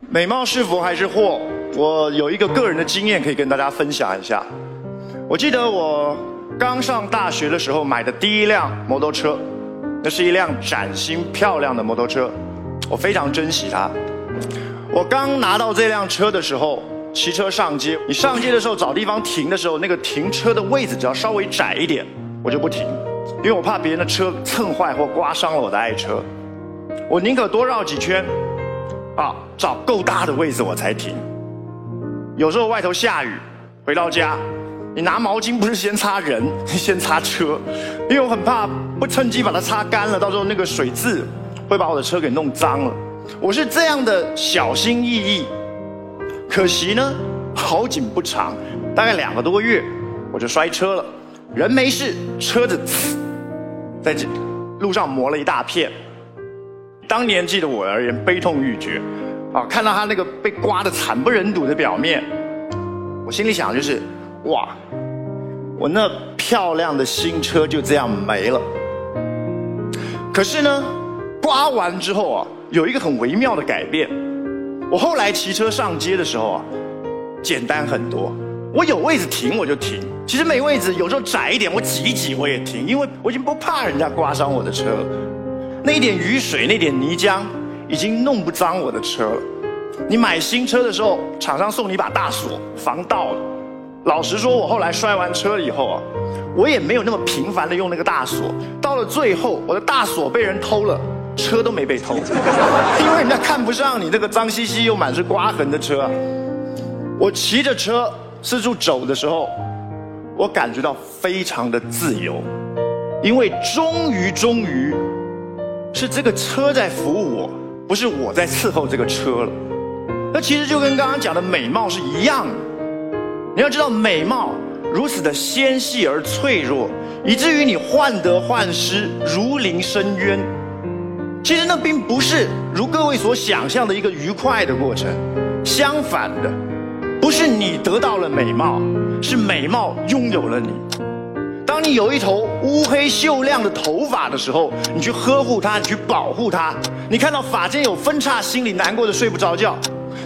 美貌是福还是祸？我有一个个人的经验可以跟大家分享一下。我记得我刚上大学的时候买的第一辆摩托车，那是一辆崭新漂亮的摩托车，我非常珍惜它。我刚拿到这辆车的时候，骑车上街，你上街的时候找地方停的时候，那个停车的位置只要稍微窄一点，我就不停，因为我怕别人的车蹭坏或刮伤了我的爱车。我宁可多绕几圈，啊，找够大的位置我才停。有时候外头下雨，回到家，你拿毛巾不是先擦人，先擦车，因为我很怕不趁机把它擦干了，到时候那个水渍会把我的车给弄脏了。我是这样的小心翼翼，可惜呢，好景不长，大概两个多月，我就摔车了。人没事，车子在这路上磨了一大片。当年记得我而言，悲痛欲绝。啊，看到他那个被刮得惨不忍睹的表面，我心里想就是，哇，我那漂亮的新车就这样没了。可是呢，刮完之后啊，有一个很微妙的改变。我后来骑车上街的时候啊，简单很多。我有位置停我就停，其实没位置，有时候窄一点我挤一挤我也停，因为我已经不怕人家刮伤我的车。那一点雨水，那点泥浆。已经弄不脏我的车了。你买新车的时候，厂商送你一把大锁，防盗的。老实说，我后来摔完车以后啊，我也没有那么频繁的用那个大锁。到了最后，我的大锁被人偷了，车都没被偷，因为人家看不上你这个脏兮兮又满是刮痕的车。我骑着车四处走的时候，我感觉到非常的自由，因为终于终于，是这个车在服务我。不是我在伺候这个车了，那其实就跟刚刚讲的美貌是一样的。你要知道，美貌如此的纤细而脆弱，以至于你患得患失，如临深渊。其实那并不是如各位所想象的一个愉快的过程，相反的，不是你得到了美貌，是美貌拥有了你。当你有一头乌黑秀亮的头发的时候，你去呵护它，你去保护它。你看到发间有分叉，心里难过的睡不着觉。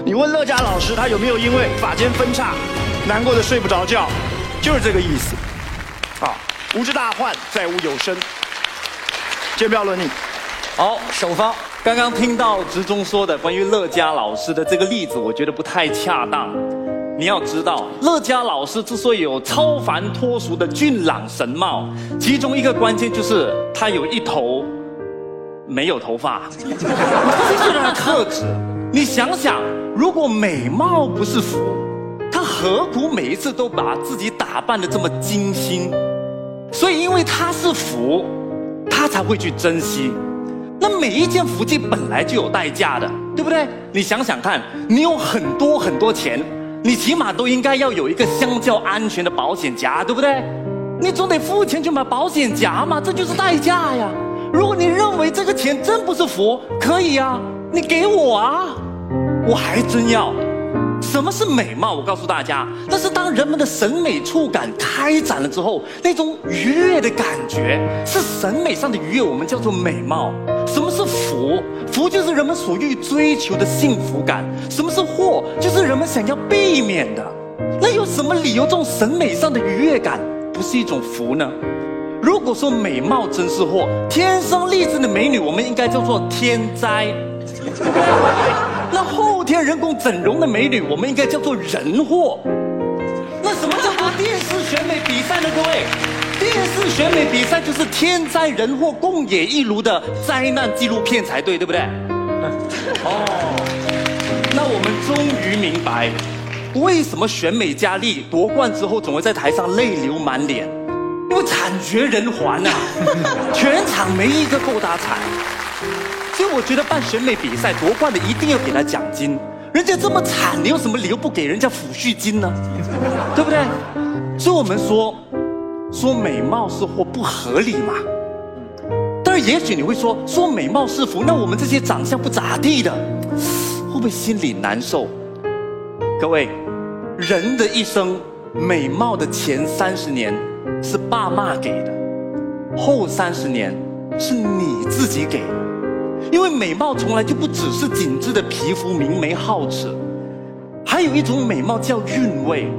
你问乐嘉老师，他有没有因为发间分叉难过的睡不着觉？就是这个意思。啊，无之大患，在无有身。先不要论你。好，首方。刚刚听到直中说的关于乐嘉老师的这个例子，我觉得不太恰当。你要知道，乐嘉老师之所以有超凡脱俗的俊朗神貌，其中一个关键就是他有一头没有头发，这是他的特质。你想想，如果美貌不是福，他何苦每一次都把自己打扮的这么精心？所以，因为他是福，他才会去珍惜。那每一件福气本来就有代价的，对不对？你想想看，你有很多很多钱。你起码都应该要有一个相较安全的保险夹，对不对？你总得付钱去买保险夹嘛，这就是代价呀。如果你认为这个钱真不是福，可以呀，你给我啊，我还真要。什么是美貌？我告诉大家，那是当人们的审美触感开展了之后，那种愉悦的感觉，是审美上的愉悦，我们叫做美貌。什是福？福就是人们所欲追求的幸福感。什么是祸？就是人们想要避免的。那有什么理由这种审美上的愉悦感不是一种福呢？如果说美貌真是祸，天生丽质的美女，我们应该叫做天灾。那后天人工整容的美女，我们应该叫做人祸。那什么叫做电视选美比赛呢？各位，电视选美比赛就是天灾人祸共冶一炉的灾难纪录片才对，对不对？哦，那我们终于明白，为什么选美佳丽夺冠之后总会在台上泪流满脸，因为惨绝人寰呐，全场没一个够他惨。所以我觉得办选美比赛夺冠的一定要给他奖金，人家这么惨，你有什么理由不给人家抚恤金呢？对不对？所以我们说，说美貌是祸不合理嘛。但是也许你会说，说美貌是福，那我们这些长相不咋地的，会不会心里难受？各位，人的一生，美貌的前三十年是爸妈给的，后三十年是你自己给。因为美貌从来就不只是紧致的皮肤、明眉皓齿，还有一种美貌叫韵味。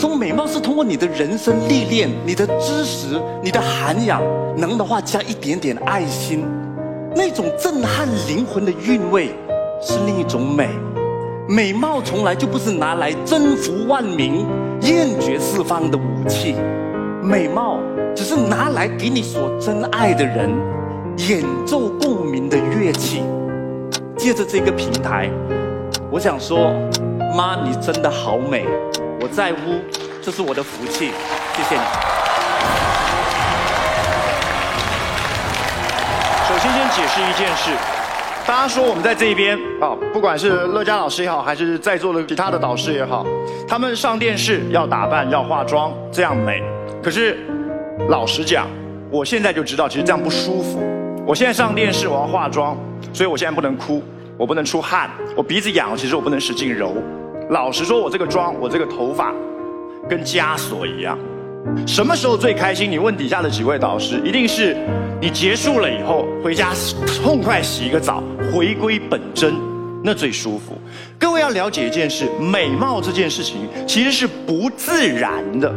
这种美貌是通过你的人生历练、你的知识、你的涵养，能的话加一点点爱心，那种震撼灵魂的韵味，是另一种美。美貌从来就不是拿来征服万民、艳绝四方的武器，美貌只是拿来给你所珍爱的人演奏共鸣的乐器。借着这个平台，我想说，妈，你真的好美，我在乎，这是我的福气，谢谢你。首先，先解释一件事。大家说我们在这一边啊，不管是乐嘉老师也好，还是在座的其他的导师也好，他们上电视要打扮、要化妆，这样美。可是，老实讲，我现在就知道，其实这样不舒服。我现在上电视，我要化妆，所以我现在不能哭，我不能出汗，我鼻子痒，其实我不能使劲揉。老实说，我这个妆，我这个头发，跟枷锁一样。什么时候最开心？你问底下的几位导师，一定是你结束了以后回家痛快洗一个澡，回归本真，那最舒服。各位要了解一件事，美貌这件事情其实是不自然的，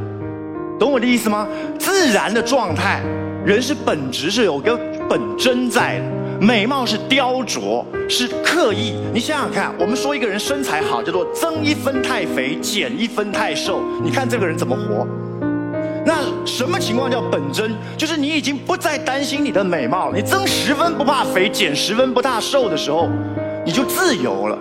懂我的意思吗？自然的状态，人是本质是有个本真在的，美貌是雕琢，是刻意。你想想看，我们说一个人身材好，叫做增一分太肥，减一分太瘦，你看这个人怎么活？那什么情况叫本真？就是你已经不再担心你的美貌了，你增十分不怕肥，减十分不怕瘦的时候，你就自由了。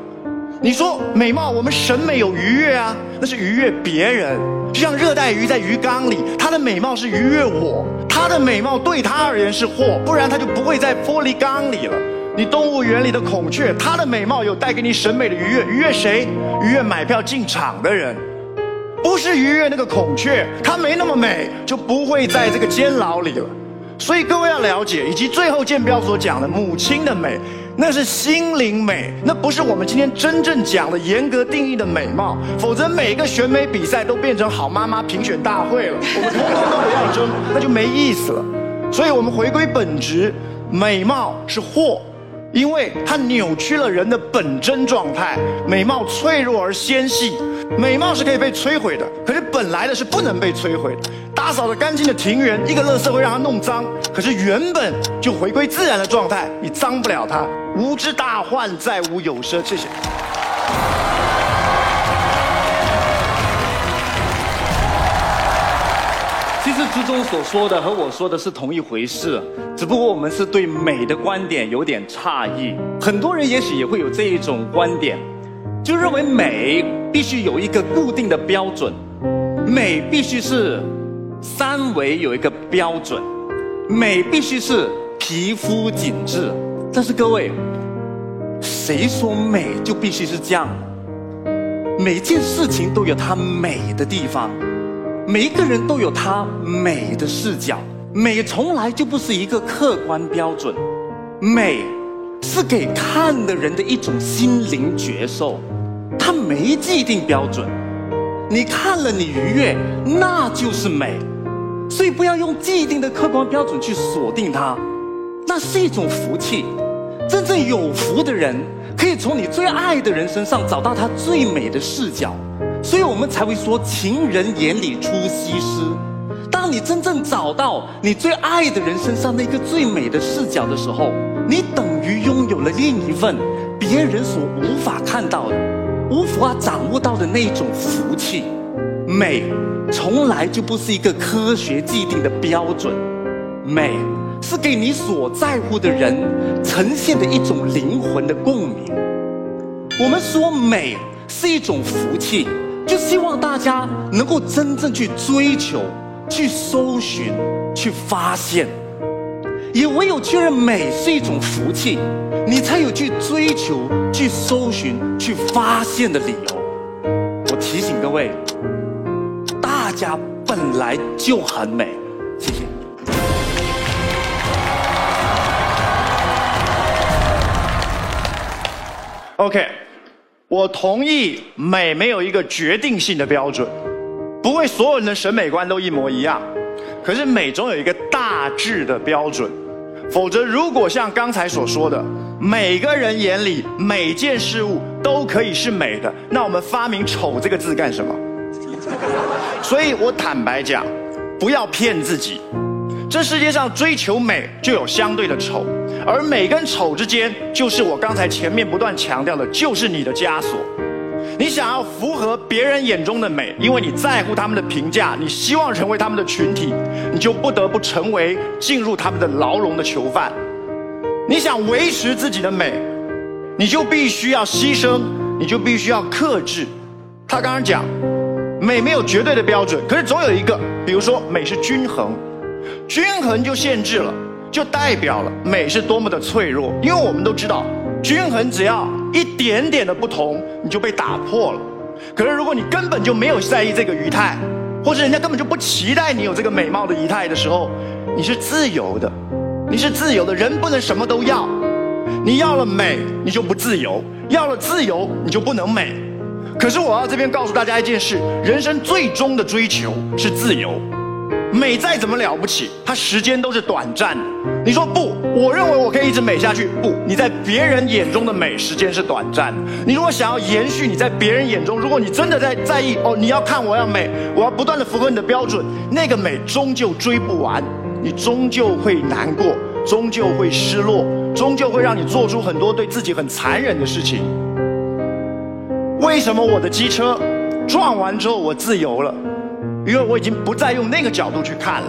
你说美貌，我们审美有愉悦啊，那是愉悦别人。就像热带鱼在鱼缸里，它的美貌是愉悦我，它的美貌对它而言是祸，不然它就不会在玻璃缸里了。你动物园里的孔雀，它的美貌有带给你审美的愉悦，愉悦谁？愉悦买票进场的人。不是愉悦那个孔雀，它没那么美，就不会在这个监牢里了。所以各位要了解，以及最后建标所讲的母亲的美，那是心灵美，那不是我们今天真正讲的严格定义的美貌。否则每一个选美比赛都变成好妈妈评选大会了，我们通通都不要争，那就没意思了。所以我们回归本质，美貌是祸。因为它扭曲了人的本真状态，美貌脆弱而纤细，美貌是可以被摧毁的，可是本来的是不能被摧毁的。打扫的干净的庭园，一个垃圾会让它弄脏，可是原本就回归自然的状态，你脏不了它。无之大患，在无有生。谢谢。其实之中所说的和我说的是同一回事，只不过我们是对美的观点有点诧异。很多人也许也会有这一种观点，就认为美必须有一个固定的标准，美必须是三维有一个标准，美必须是皮肤紧致。但是各位，谁说美就必须是这样？每件事情都有它美的地方。每一个人都有他美的视角，美从来就不是一个客观标准，美是给看的人的一种心灵觉受，它没既定标准，你看了你愉悦，那就是美，所以不要用既定的客观标准去锁定它，那是一种福气，真正有福的人可以从你最爱的人身上找到他最美的视角。所以我们才会说“情人眼里出西施”。当你真正找到你最爱的人身上那个最美的视角的时候，你等于拥有了另一份别人所无法看到的、无法掌握到的那种福气。美从来就不是一个科学既定的标准，美是给你所在乎的人呈现的一种灵魂的共鸣。我们说美是一种福气。就希望大家能够真正去追求、去搜寻、去发现，也唯有确认美是一种福气，你才有去追求、去搜寻、去发现的理由。我提醒各位，大家本来就很美，谢谢。OK。我同意，美没有一个决定性的标准，不会所有人的审美观都一模一样。可是美总有一个大致的标准，否则，如果像刚才所说的，每个人眼里每件事物都可以是美的，那我们发明丑这个字干什么？所以我坦白讲，不要骗自己。这世界上追求美就有相对的丑，而美跟丑之间，就是我刚才前面不断强调的，就是你的枷锁。你想要符合别人眼中的美，因为你在乎他们的评价，你希望成为他们的群体，你就不得不成为进入他们的牢笼的囚犯。你想维持自己的美，你就必须要牺牲，你就必须要克制。他刚刚讲，美没有绝对的标准，可是总有一个，比如说美是均衡，均衡就限制了，就代表了美是多么的脆弱，因为我们都知道。均衡只要一点点的不同，你就被打破了。可是如果你根本就没有在意这个仪态，或者人家根本就不期待你有这个美貌的仪态的时候，你是自由的，你是自由的。人不能什么都要，你要了美，你就不自由；要了自由，你就不能美。可是我要这边告诉大家一件事：人生最终的追求是自由。美再怎么了不起，它时间都是短暂的。你说不？我认为我可以一直美下去。不，你在别人眼中的美时间是短暂的。你如果想要延续你在别人眼中，如果你真的在在意哦，你要看我要美，我要不断的符合你的标准，那个美终究追不完，你终究会难过，终究会失落，终究会让你做出很多对自己很残忍的事情。为什么我的机车撞完之后我自由了？因为我已经不再用那个角度去看了。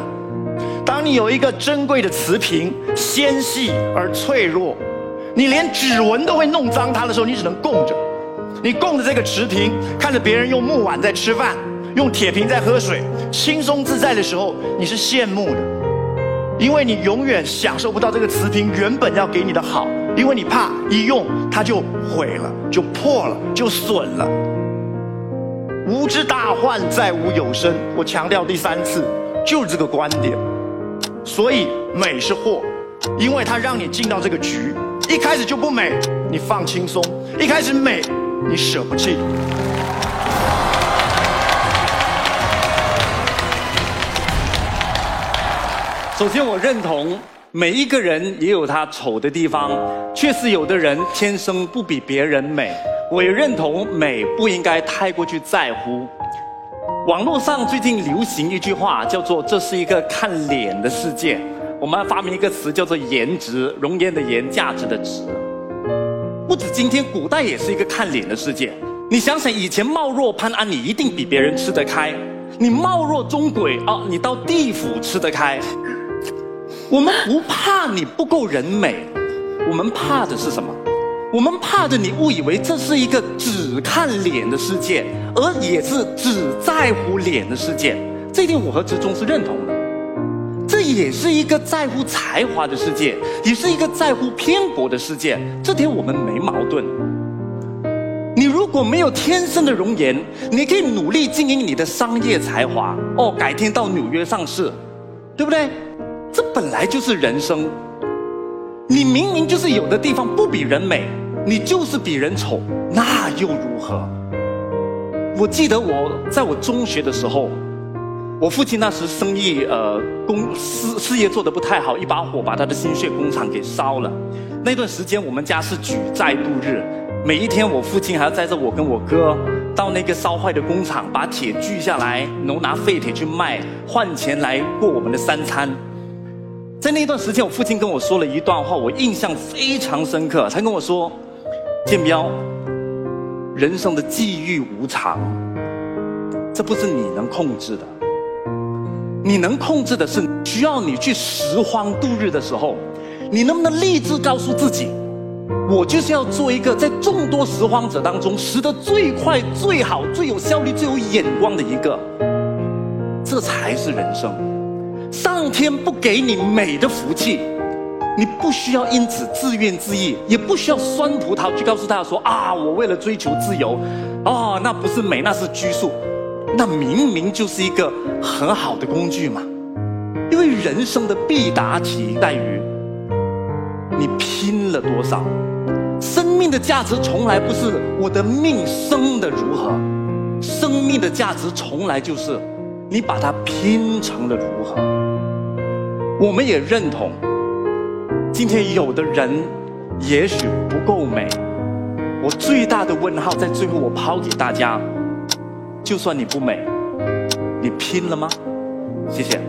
当你有一个珍贵的瓷瓶，纤细而脆弱，你连指纹都会弄脏它的时候，你只能供着。你供着这个瓷瓶，看着别人用木碗在吃饭，用铁瓶在喝水，轻松自在的时候，你是羡慕的，因为你永远享受不到这个瓷瓶原本要给你的好，因为你怕一用它就毁了，就破了，就损了。无知大患，再无有生。我强调第三次，就是这个观点。所以美是祸，因为它让你进到这个局，一开始就不美，你放轻松；一开始美，你舍不弃。首先，我认同每一个人也有他丑的地方，确实有的人天生不比别人美。我也认同美不应该太过去在乎。网络上最近流行一句话，叫做“这是一个看脸的世界”。我们发明一个词，叫做“颜值”，容颜的颜，价值的值。不止今天，古代也是一个看脸的世界。你想想，以前貌若潘安，你一定比别人吃得开；你貌若钟馗啊，你到地府吃得开。我们不怕你不够人美，我们怕的是什么？我们怕的，你误以为这是一个只看脸的世界，而也是只在乎脸的世界。这点我和之中是认同的。这也是一个在乎才华的世界，也是一个在乎偏博的世界。这点我们没矛盾。你如果没有天生的容颜，你可以努力经营你的商业才华。哦，改天到纽约上市，对不对？这本来就是人生。你明明就是有的地方不比人美。你就是比人丑，那又如何？我记得我在我中学的时候，我父亲那时生意呃公事事业做得不太好，一把火把他的心血工厂给烧了。那段时间我们家是举债度日，每一天我父亲还要载着我跟我哥到那个烧坏的工厂，把铁锯下来，然后拿废铁去卖，换钱来过我们的三餐。在那段时间，我父亲跟我说了一段话，我印象非常深刻。他跟我说。建彪，人生的际遇无常，这不是你能控制的。你能控制的是，需要你去拾荒度日的时候，你能不能立志告诉自己，我就是要做一个在众多拾荒者当中拾得最快、最好、最有效率、最有眼光的一个。这才是人生。上天不给你美的福气。你不需要因此自怨自艾，也不需要酸葡萄去告诉大家说啊，我为了追求自由，哦，那不是美，那是拘束，那明明就是一个很好的工具嘛。因为人生的必答题在于你拼了多少。生命的价值从来不是我的命生的如何，生命的价值从来就是你把它拼成了如何。我们也认同。今天有的人也许不够美，我最大的问号在最后我抛给大家：就算你不美，你拼了吗？谢谢。